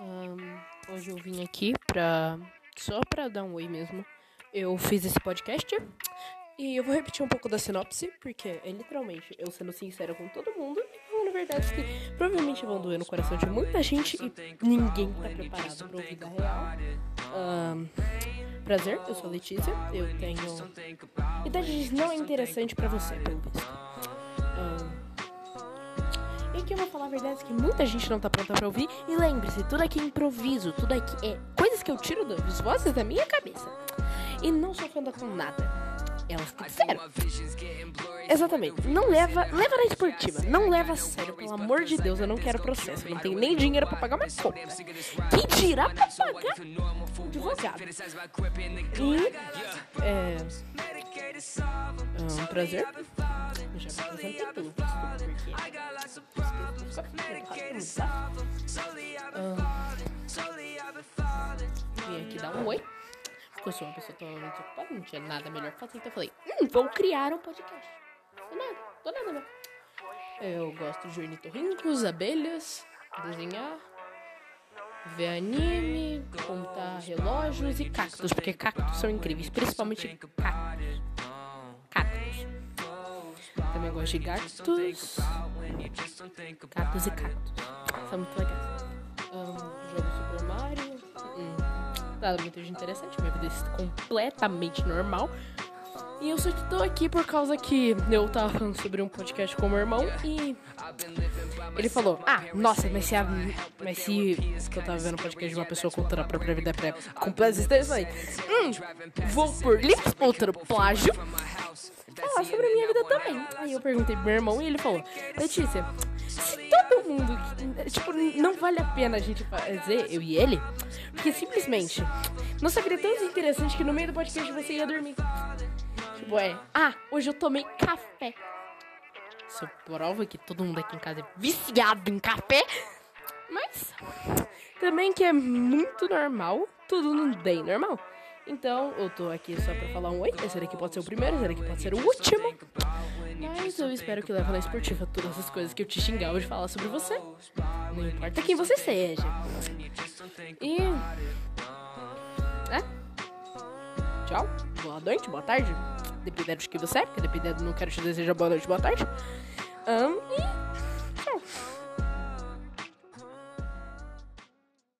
Ahn, hoje eu vim aqui pra. só pra dar um oi mesmo. Eu fiz esse podcast e eu vou repetir um pouco da sinopse, porque é literalmente eu sendo sincera com todo mundo e falando verdades que provavelmente vão doer no coração de muita gente e ninguém tá preparado pra ouvir da real. Ahn, prazer, eu sou a Letícia, eu tenho. Idade não é interessante pra você, pelo visto. Ahn, e aqui eu vou falar verdades que muita gente não tá pronta pra ouvir. E lembre-se, tudo aqui é improviso, tudo aqui é coisas que eu tiro das vozes da minha cabeça. E não sou fã com nada. Elas que disseram. Exatamente. Não leva. Leva na esportiva. Não leva a sério, pelo amor de Deus. Eu não quero processo. Eu não tenho nem dinheiro pra pagar uma conta. Que dirá pra pagar advogado. E. É. É um prazer. Eu já me apresentei. Ah, Vim aqui dar um oi. Porque eu sou uma pessoa totalmente ocupada, não tinha nada melhor pra fazer. Então eu falei, hum, vou criar um podcast. Do nada, do nada mesmo. Eu gosto de ornitorrincos, abelhas, desenhar, ver anime, contar relógios e cactos, porque cactos são incríveis, principalmente. Cactos. Gosto de gatos. Gatos e cactos. São muito legais. Ahn, jogo Super Mario. Hum, nada muito interessante. Minha vida é completamente normal. E eu só tô aqui por causa que eu tava falando sobre um podcast com meu irmão e ele falou: Ah, nossa, mas se, a, mas se que eu tava vendo um podcast de uma pessoa contando a própria vida pré completa existência, falei: Hum, vou por livros contra plágio falar sobre a minha vida também. Aí eu perguntei pro meu irmão e ele falou: Letícia, se todo mundo. Tipo, não vale a pena a gente fazer, eu e ele, porque simplesmente nossa vida é tão interessante que no meio do podcast você ia dormir. Tipo, é. Ah, hoje eu tomei café. Isso prova que todo mundo aqui em casa é viciado em café. Mas também que é muito normal, tudo não bem normal. Então, eu tô aqui só pra falar um oi. Esse daqui pode ser o primeiro, esse daqui pode ser o último. Mas eu espero que leve na esportiva todas as coisas que eu te xingava de falar sobre você. Não importa quem você seja. E. É? Tchau. Boa noite, boa tarde. Dependendo de que você é, porque dependendo, não quero te desejar boa noite, boa tarde. Ahn, e